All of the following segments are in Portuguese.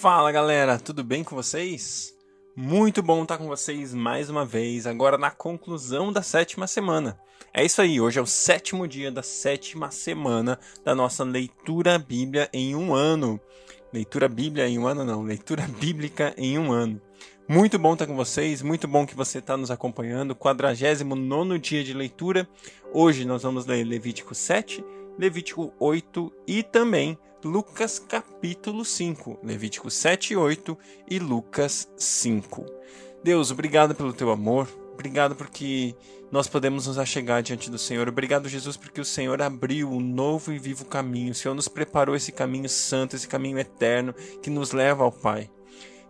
Fala galera, tudo bem com vocês? Muito bom estar com vocês mais uma vez, agora na conclusão da sétima semana. É isso aí, hoje é o sétimo dia da sétima semana da nossa leitura Bíblia em um ano. Leitura Bíblia em um ano, não, leitura bíblica em um ano. Muito bom estar com vocês, muito bom que você está nos acompanhando. 49 dia de leitura. Hoje nós vamos ler Levítico 7, Levítico 8 e também Lucas capítulo 5, Levítico 7 e 8 e Lucas 5. Deus, obrigado pelo teu amor, obrigado porque nós podemos nos achegar diante do Senhor. Obrigado, Jesus, porque o Senhor abriu um novo e vivo caminho. O Senhor nos preparou esse caminho santo, esse caminho eterno que nos leva ao Pai.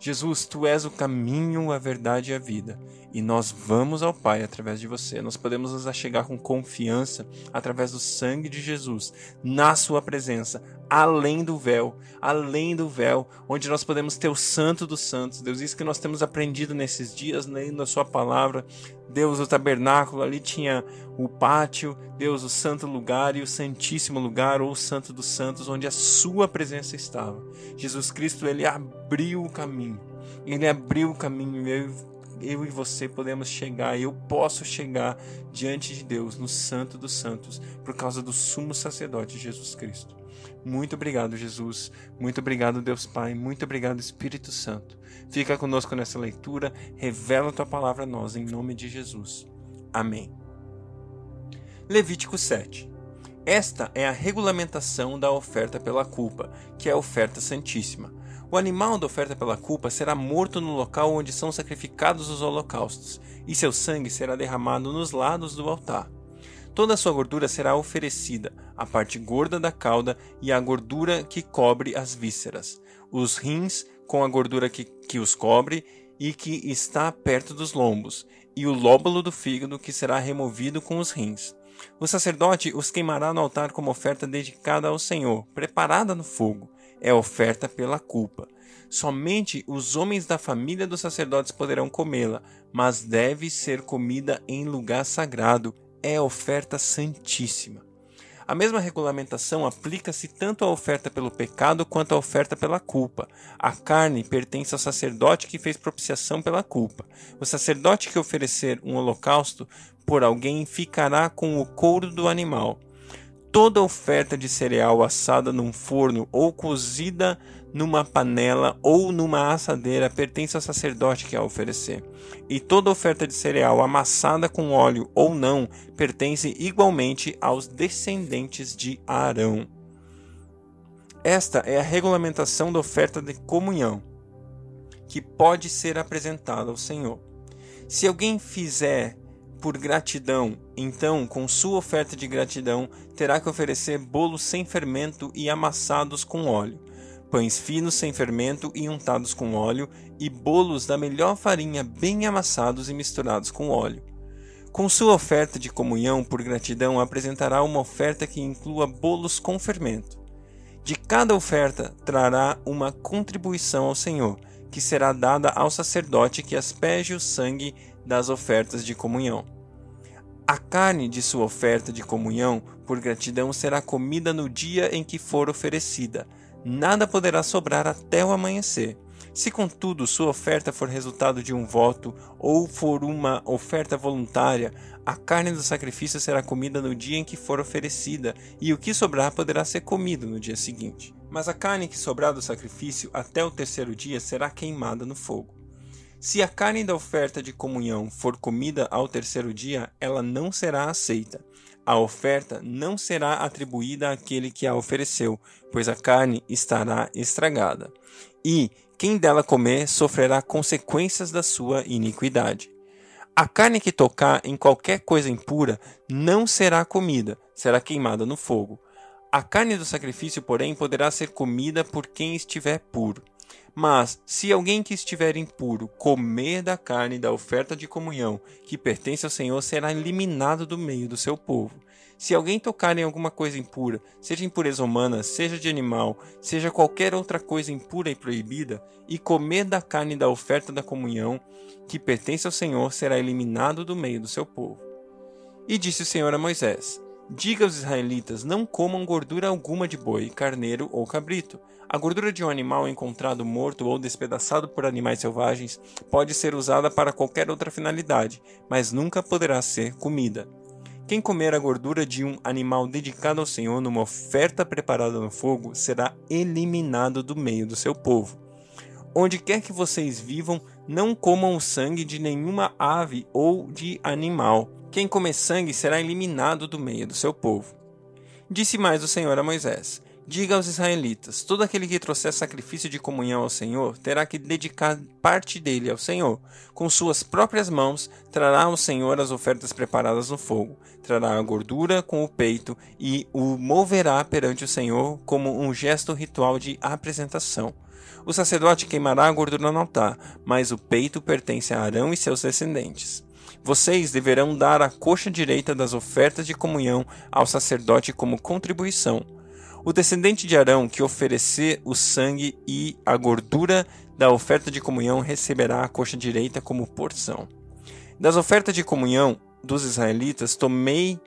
Jesus, tu és o caminho, a verdade e a vida, e nós vamos ao Pai através de você. Nós podemos nos achegar com confiança através do sangue de Jesus, na Sua presença, além do véu, além do véu, onde nós podemos ter o Santo dos Santos. Deus, isso que nós temos aprendido nesses dias, lendo a Sua palavra. Deus, o tabernáculo, ali tinha o pátio, Deus, o santo lugar e o santíssimo lugar, ou o santo dos santos, onde a Sua presença estava. Jesus Cristo, ele abriu o caminho. Ele abriu o caminho. Eu, eu e você podemos chegar, eu posso chegar diante de Deus, no Santo dos Santos, por causa do sumo sacerdote Jesus Cristo. Muito obrigado, Jesus. Muito obrigado, Deus Pai. Muito obrigado, Espírito Santo. Fica conosco nessa leitura. Revela tua palavra a nós, em nome de Jesus. Amém. Levítico 7. Esta é a regulamentação da oferta pela culpa, que é a oferta santíssima. O animal da oferta pela culpa será morto no local onde são sacrificados os holocaustos, e seu sangue será derramado nos lados do altar. Toda a sua gordura será oferecida, a parte gorda da cauda e a gordura que cobre as vísceras, os rins com a gordura que, que os cobre e que está perto dos lombos, e o lóbulo do fígado que será removido com os rins. O sacerdote os queimará no altar como oferta dedicada ao Senhor, preparada no fogo. É oferta pela culpa. Somente os homens da família dos sacerdotes poderão comê-la, mas deve ser comida em lugar sagrado, é oferta santíssima. A mesma regulamentação aplica-se tanto à oferta pelo pecado quanto à oferta pela culpa. A carne pertence ao sacerdote que fez propiciação pela culpa. O sacerdote que oferecer um holocausto por alguém ficará com o couro do animal. Toda oferta de cereal assada num forno ou cozida numa panela ou numa assadeira pertence ao sacerdote que a oferecer. E toda oferta de cereal amassada com óleo ou não pertence igualmente aos descendentes de Arão. Esta é a regulamentação da oferta de comunhão, que pode ser apresentada ao Senhor. Se alguém fizer por gratidão, então, com sua oferta de gratidão, terá que oferecer bolos sem fermento e amassados com óleo, pães finos sem fermento e untados com óleo, e bolos da melhor farinha bem amassados e misturados com óleo. Com sua oferta de comunhão por gratidão, apresentará uma oferta que inclua bolos com fermento. De cada oferta trará uma contribuição ao Senhor, que será dada ao sacerdote que asperge o sangue das ofertas de comunhão. A carne de sua oferta de comunhão por gratidão será comida no dia em que for oferecida. Nada poderá sobrar até o amanhecer. Se, contudo, sua oferta for resultado de um voto ou for uma oferta voluntária, a carne do sacrifício será comida no dia em que for oferecida, e o que sobrar poderá ser comido no dia seguinte. Mas a carne que sobrar do sacrifício até o terceiro dia será queimada no fogo. Se a carne da oferta de comunhão for comida ao terceiro dia, ela não será aceita. A oferta não será atribuída àquele que a ofereceu, pois a carne estará estragada. E quem dela comer sofrerá consequências da sua iniquidade. A carne que tocar em qualquer coisa impura não será comida, será queimada no fogo. A carne do sacrifício, porém, poderá ser comida por quem estiver puro. Mas, se alguém que estiver impuro comer da carne da oferta de comunhão que pertence ao Senhor, será eliminado do meio do seu povo. Se alguém tocar em alguma coisa impura, seja impureza humana, seja de animal, seja qualquer outra coisa impura e proibida, e comer da carne da oferta da comunhão que pertence ao Senhor, será eliminado do meio do seu povo. E disse o Senhor a Moisés: Diga aos israelitas: não comam gordura alguma de boi, carneiro ou cabrito. A gordura de um animal encontrado morto ou despedaçado por animais selvagens pode ser usada para qualquer outra finalidade, mas nunca poderá ser comida. Quem comer a gordura de um animal dedicado ao Senhor numa oferta preparada no fogo será eliminado do meio do seu povo. Onde quer que vocês vivam, não comam o sangue de nenhuma ave ou de animal. Quem comer sangue será eliminado do meio do seu povo. Disse mais o Senhor a Moisés: Diga aos israelitas: todo aquele que trouxer sacrifício de comunhão ao Senhor terá que dedicar parte dele ao Senhor. Com suas próprias mãos trará ao Senhor as ofertas preparadas no fogo, trará a gordura com o peito e o moverá perante o Senhor como um gesto ritual de apresentação. O sacerdote queimará a gordura no altar, mas o peito pertence a Arão e seus descendentes. Vocês deverão dar a coxa direita das ofertas de comunhão ao sacerdote como contribuição o descendente de Arão que oferecer o sangue e a gordura da oferta de comunhão receberá a coxa direita como porção. Das ofertas de comunhão dos israelitas, tomei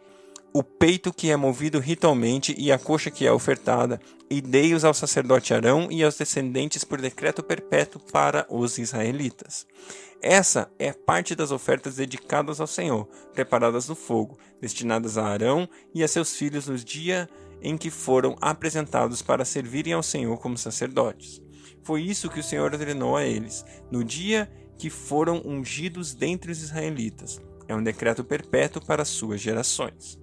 o peito que é movido ritualmente e a coxa que é ofertada, e dei-os ao sacerdote Arão e aos descendentes por decreto perpétuo para os israelitas. Essa é parte das ofertas dedicadas ao Senhor, preparadas no fogo, destinadas a Arão e a seus filhos nos dias em que foram apresentados para servirem ao Senhor como sacerdotes. Foi isso que o Senhor ordenou a eles, no dia que foram ungidos dentre os israelitas. É um decreto perpétuo para suas gerações.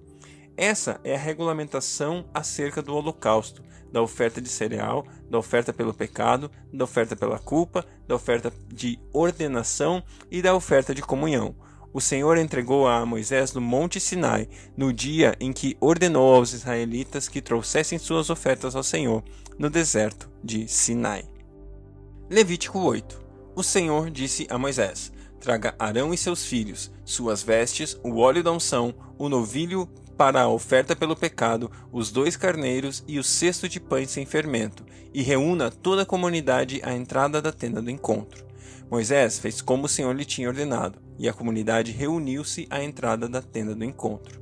Essa é a regulamentação acerca do holocausto, da oferta de cereal, da oferta pelo pecado, da oferta pela culpa, da oferta de ordenação e da oferta de comunhão o Senhor entregou a Moisés no Monte Sinai, no dia em que ordenou aos israelitas que trouxessem suas ofertas ao Senhor, no deserto de Sinai. Levítico 8 O Senhor disse a Moisés: Traga Arão e seus filhos, suas vestes, o óleo da unção, o novilho para a oferta pelo pecado, os dois carneiros e o cesto de pães sem fermento, e reúna toda a comunidade à entrada da tenda do encontro. Moisés fez como o Senhor lhe tinha ordenado, e a comunidade reuniu-se à entrada da tenda do encontro.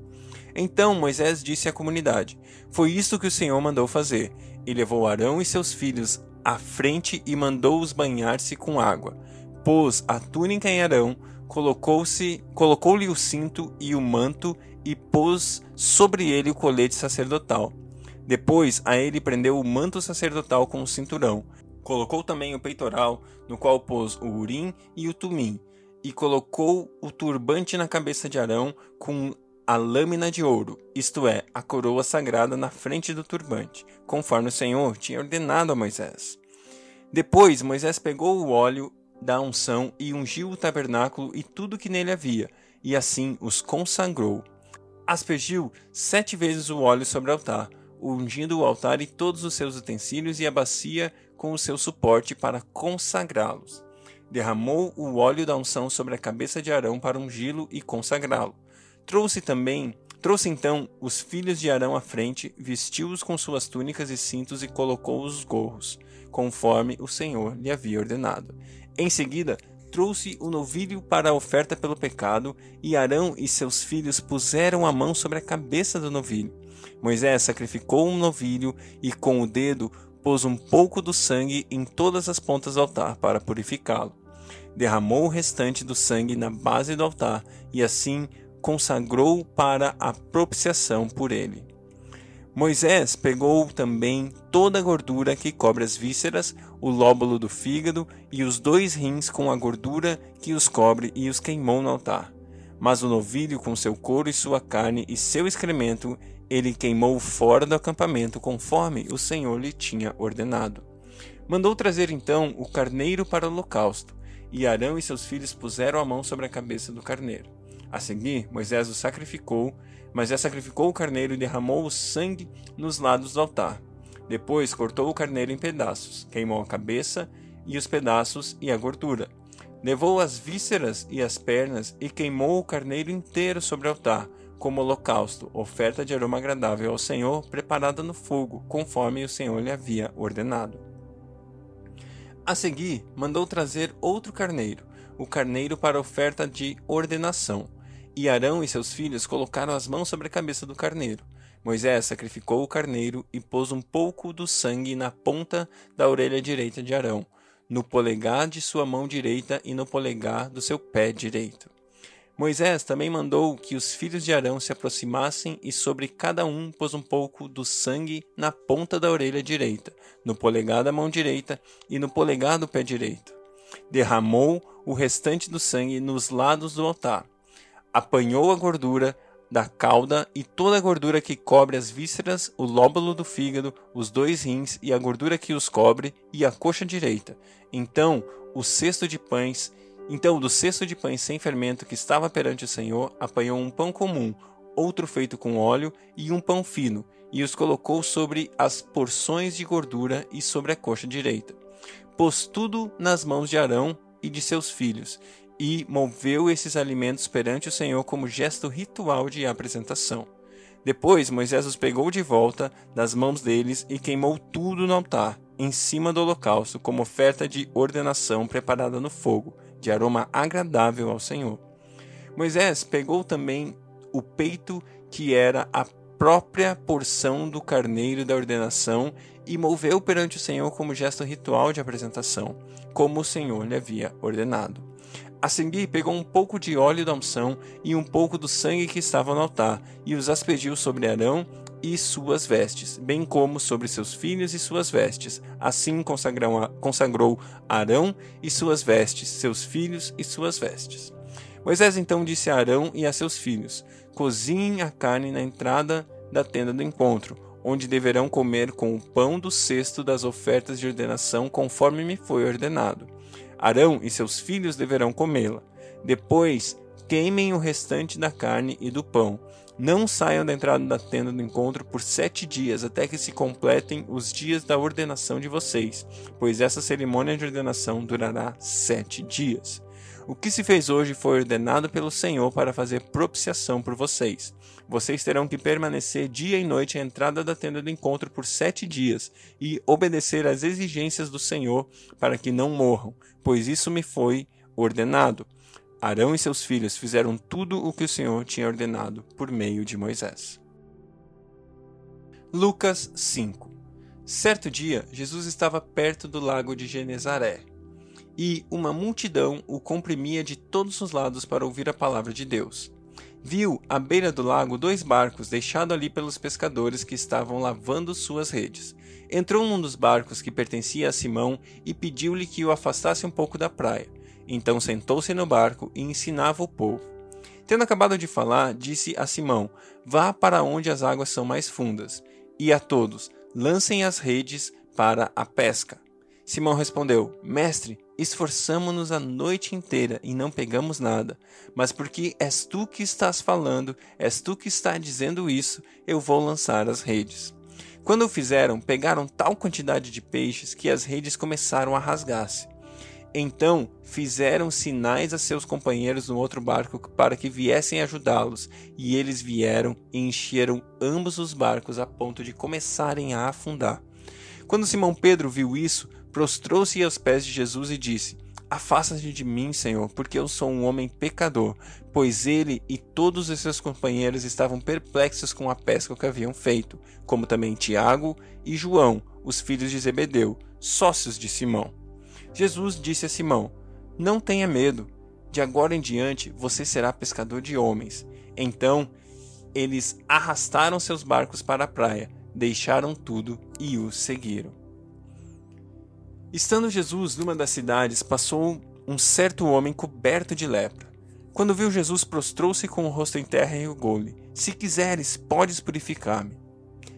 Então Moisés disse à comunidade: Foi isto que o Senhor mandou fazer. E levou Arão e seus filhos à frente e mandou-os banhar-se com água. Pôs a túnica em Arão, colocou-se, colocou-lhe o cinto e o manto e pôs sobre ele o colete sacerdotal. Depois a ele prendeu o manto sacerdotal com o cinturão. Colocou também o peitoral, no qual pôs o urim e o tumim, e colocou o turbante na cabeça de Arão com a lâmina de ouro, isto é, a coroa sagrada na frente do turbante, conforme o Senhor tinha ordenado a Moisés. Depois Moisés pegou o óleo da unção e ungiu o tabernáculo e tudo que nele havia, e assim os consagrou. Aspergiu sete vezes o óleo sobre o altar, ungindo o altar e todos os seus utensílios e a bacia com o seu suporte para consagrá-los. Derramou o óleo da unção sobre a cabeça de Arão para ungí-lo e consagrá-lo. Trouxe também, trouxe então os filhos de Arão à frente, vestiu-os com suas túnicas e cintos e colocou os gorros, conforme o Senhor lhe havia ordenado. Em seguida, trouxe o novilho para a oferta pelo pecado, e Arão e seus filhos puseram a mão sobre a cabeça do novilho. Moisés sacrificou um novilho e com o dedo pôs um pouco do sangue em todas as pontas do altar para purificá-lo. Derramou o restante do sangue na base do altar e assim consagrou para a propiciação por ele. Moisés pegou também toda a gordura que cobre as vísceras, o lóbulo do fígado e os dois rins com a gordura que os cobre e os queimou no altar. Mas o novilho com seu couro e sua carne e seu excremento ele queimou fora do acampamento conforme o Senhor lhe tinha ordenado. Mandou trazer então o carneiro para o holocausto, e Arão e seus filhos puseram a mão sobre a cabeça do carneiro. A seguir, Moisés o sacrificou, mas sacrificou o carneiro e derramou o sangue nos lados do altar. Depois cortou o carneiro em pedaços, queimou a cabeça e os pedaços e a gordura. Levou as vísceras e as pernas e queimou o carneiro inteiro sobre o altar, como holocausto, oferta de aroma agradável ao Senhor, preparada no fogo, conforme o Senhor lhe havia ordenado. A seguir, mandou trazer outro carneiro, o carneiro para oferta de ordenação, E Arão e seus filhos colocaram as mãos sobre a cabeça do carneiro. Moisés sacrificou o carneiro e pôs um pouco do sangue na ponta da orelha direita de Arão, no polegar de sua mão direita e no polegar do seu pé direito. Moisés também mandou que os filhos de Arão se aproximassem e sobre cada um pôs um pouco do sangue na ponta da orelha direita, no polegar da mão direita e no polegar do pé direito. Derramou o restante do sangue nos lados do altar. Apanhou a gordura da cauda e toda a gordura que cobre as vísceras, o lóbulo do fígado, os dois rins e a gordura que os cobre e a coxa direita. Então, o cesto de pães então, do cesto de pães sem fermento que estava perante o Senhor, apanhou um pão comum, outro feito com óleo e um pão fino, e os colocou sobre as porções de gordura e sobre a coxa direita. Pôs tudo nas mãos de Arão e de seus filhos, e moveu esses alimentos perante o Senhor como gesto ritual de apresentação. Depois Moisés os pegou de volta das mãos deles e queimou tudo no altar, em cima do holocausto, como oferta de ordenação preparada no fogo de aroma agradável ao Senhor. Moisés pegou também o peito que era a própria porção do carneiro da ordenação e moveu perante o Senhor como gesto ritual de apresentação, como o Senhor lhe havia ordenado. A seguir, pegou um pouco de óleo da unção e um pouco do sangue que estava no altar, e os aspergiu sobre Arão e suas vestes, bem como sobre seus filhos e suas vestes. Assim consagrou Arão e suas vestes, seus filhos e suas vestes. Moisés então disse a Arão e a seus filhos: Cozinhem a carne na entrada da tenda do encontro, onde deverão comer com o pão do cesto das ofertas de ordenação, conforme me foi ordenado. Arão e seus filhos deverão comê-la. Depois, queimem o restante da carne e do pão não saiam da entrada da tenda do encontro por sete dias, até que se completem os dias da ordenação de vocês, pois essa cerimônia de ordenação durará sete dias. O que se fez hoje foi ordenado pelo Senhor para fazer propiciação por vocês. Vocês terão que permanecer dia e noite à entrada da tenda do encontro por sete dias e obedecer às exigências do Senhor para que não morram, pois isso me foi ordenado. Arão e seus filhos fizeram tudo o que o Senhor tinha ordenado por meio de Moisés. Lucas 5 Certo dia, Jesus estava perto do lago de Genezaré, e uma multidão o comprimia de todos os lados para ouvir a palavra de Deus. Viu à beira do lago dois barcos deixados ali pelos pescadores que estavam lavando suas redes. Entrou num dos barcos que pertencia a Simão e pediu-lhe que o afastasse um pouco da praia. Então sentou-se no barco e ensinava o povo. Tendo acabado de falar, disse a Simão: Vá para onde as águas são mais fundas, e a todos, lancem as redes para a pesca. Simão respondeu: Mestre, esforçamo-nos a noite inteira e não pegamos nada. Mas porque és tu que estás falando, és tu que está dizendo isso, eu vou lançar as redes. Quando o fizeram, pegaram tal quantidade de peixes que as redes começaram a rasgar-se. Então fizeram sinais a seus companheiros no outro barco para que viessem ajudá-los, e eles vieram e encheram ambos os barcos a ponto de começarem a afundar. Quando Simão Pedro viu isso, prostrou-se aos pés de Jesus e disse: Afasta-te de mim, Senhor, porque eu sou um homem pecador. Pois ele e todos os seus companheiros estavam perplexos com a pesca que haviam feito, como também Tiago e João, os filhos de Zebedeu, sócios de Simão. Jesus disse a Simão: Não tenha medo, de agora em diante você será pescador de homens. Então eles arrastaram seus barcos para a praia, deixaram tudo e os seguiram. Estando Jesus numa das cidades, passou um certo homem coberto de lepra. Quando viu Jesus, prostrou-se com o rosto em terra e rogou-lhe: Se quiseres, podes purificar-me.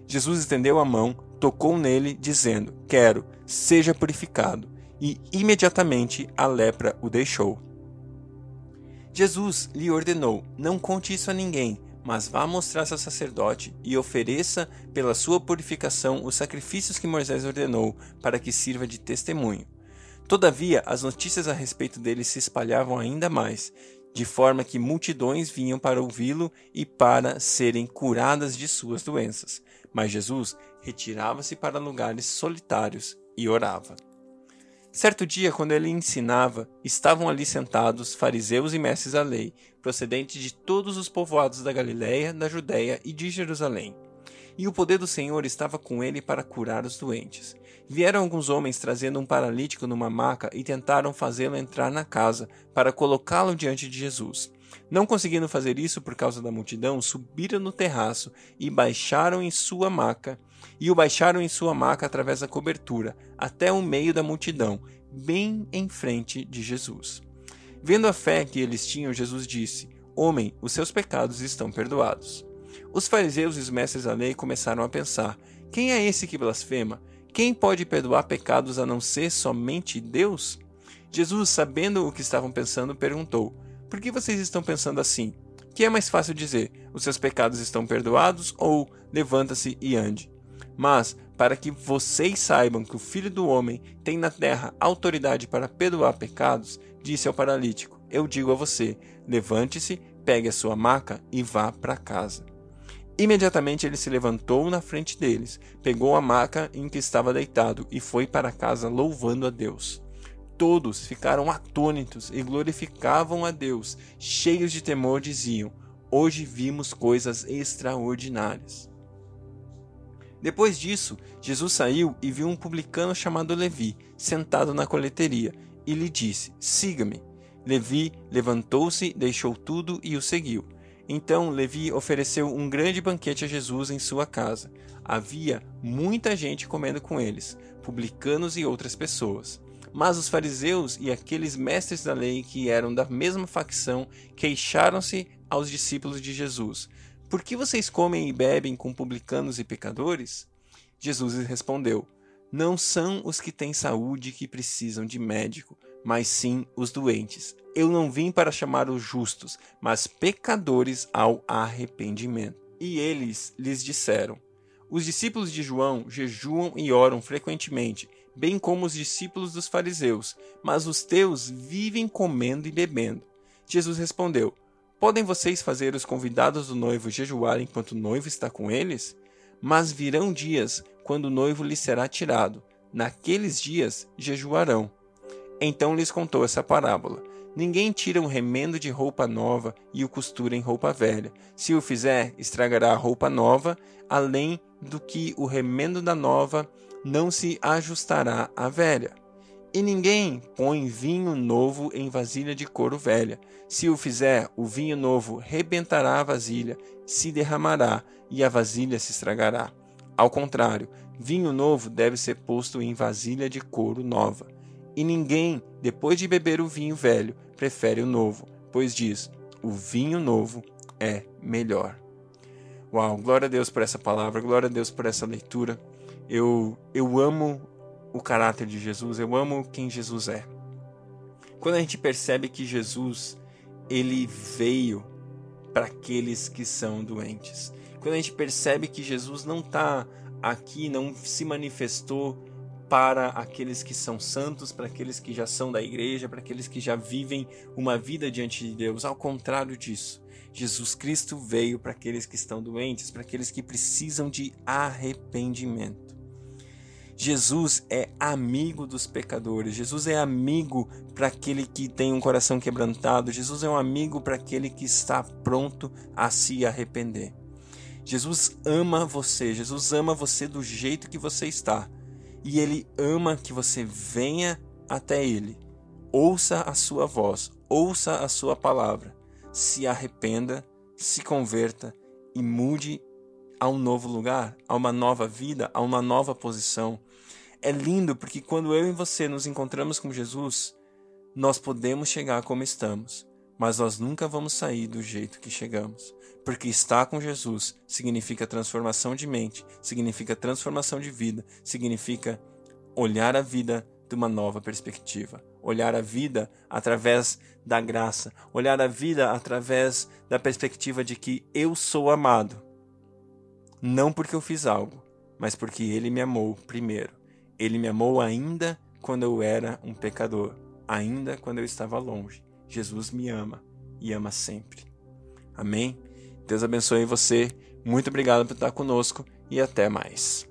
Jesus estendeu a mão, tocou nele, dizendo: Quero, seja purificado e imediatamente a lepra o deixou. Jesus lhe ordenou: Não conte isso a ninguém, mas vá mostrar-se ao sacerdote e ofereça pela sua purificação os sacrifícios que Moisés ordenou, para que sirva de testemunho. Todavia, as notícias a respeito dele se espalhavam ainda mais, de forma que multidões vinham para ouvi-lo e para serem curadas de suas doenças. Mas Jesus retirava-se para lugares solitários e orava. Certo dia, quando ele ensinava, estavam ali sentados fariseus e mestres da lei, procedentes de todos os povoados da Galiléia, da Judéia e de Jerusalém. E o poder do Senhor estava com ele para curar os doentes. Vieram alguns homens trazendo um paralítico numa maca e tentaram fazê-lo entrar na casa, para colocá-lo diante de Jesus. Não conseguindo fazer isso por causa da multidão, subiram no terraço e baixaram em sua maca, e o baixaram em sua maca através da cobertura, até o meio da multidão, bem em frente de Jesus. Vendo a fé que eles tinham, Jesus disse: Homem, os seus pecados estão perdoados. Os fariseus e os mestres da lei começaram a pensar: Quem é esse que blasfema? Quem pode perdoar pecados a não ser somente Deus? Jesus, sabendo o que estavam pensando, perguntou: por que vocês estão pensando assim? Que é mais fácil dizer: os seus pecados estão perdoados ou levanta-se e ande? Mas, para que vocês saibam que o Filho do Homem tem na terra autoridade para perdoar pecados, disse ao paralítico: Eu digo a você: levante-se, pegue a sua maca e vá para casa. Imediatamente ele se levantou na frente deles, pegou a maca em que estava deitado e foi para casa louvando a Deus todos ficaram atônitos e glorificavam a Deus, cheios de temor, diziam: Hoje vimos coisas extraordinárias. Depois disso, Jesus saiu e viu um publicano chamado Levi, sentado na coleteria, e lhe disse: Siga-me. Levi levantou-se, deixou tudo e o seguiu. Então Levi ofereceu um grande banquete a Jesus em sua casa. Havia muita gente comendo com eles, publicanos e outras pessoas. Mas os fariseus e aqueles mestres da lei que eram da mesma facção queixaram-se aos discípulos de Jesus: Por que vocês comem e bebem com publicanos e pecadores? Jesus respondeu: Não são os que têm saúde que precisam de médico, mas sim os doentes. Eu não vim para chamar os justos, mas pecadores ao arrependimento. E eles lhes disseram: Os discípulos de João jejuam e oram frequentemente bem como os discípulos dos fariseus, mas os teus vivem comendo e bebendo. Jesus respondeu: Podem vocês fazer os convidados do noivo jejuar enquanto o noivo está com eles? Mas virão dias quando o noivo lhes será tirado. Naqueles dias jejuarão. Então lhes contou essa parábola. Ninguém tira um remendo de roupa nova e o costura em roupa velha. Se o fizer, estragará a roupa nova, além do que o remendo da nova não se ajustará à velha. E ninguém põe vinho novo em vasilha de couro velha. Se o fizer, o vinho novo rebentará a vasilha, se derramará e a vasilha se estragará. Ao contrário, vinho novo deve ser posto em vasilha de couro nova. E ninguém, depois de beber o vinho velho, prefere o novo, pois diz: o vinho novo é melhor. Uau, glória a Deus por essa palavra, glória a Deus por essa leitura. Eu, eu amo o caráter de Jesus, eu amo quem Jesus é. Quando a gente percebe que Jesus ele veio para aqueles que são doentes, quando a gente percebe que Jesus não está aqui, não se manifestou para aqueles que são santos, para aqueles que já são da igreja, para aqueles que já vivem uma vida diante de Deus. Ao contrário disso, Jesus Cristo veio para aqueles que estão doentes, para aqueles que precisam de arrependimento. Jesus é amigo dos pecadores, Jesus é amigo para aquele que tem um coração quebrantado, Jesus é um amigo para aquele que está pronto a se arrepender. Jesus ama você, Jesus ama você do jeito que você está e ele ama que você venha até ele. Ouça a sua voz, ouça a sua palavra, se arrependa, se converta e mude a um novo lugar, a uma nova vida, a uma nova posição. É lindo porque quando eu e você nos encontramos com Jesus, nós podemos chegar como estamos, mas nós nunca vamos sair do jeito que chegamos. Porque estar com Jesus significa transformação de mente, significa transformação de vida, significa olhar a vida de uma nova perspectiva, olhar a vida através da graça, olhar a vida através da perspectiva de que eu sou amado, não porque eu fiz algo, mas porque ele me amou primeiro. Ele me amou ainda quando eu era um pecador, ainda quando eu estava longe. Jesus me ama e ama sempre. Amém? Deus abençoe você. Muito obrigado por estar conosco e até mais.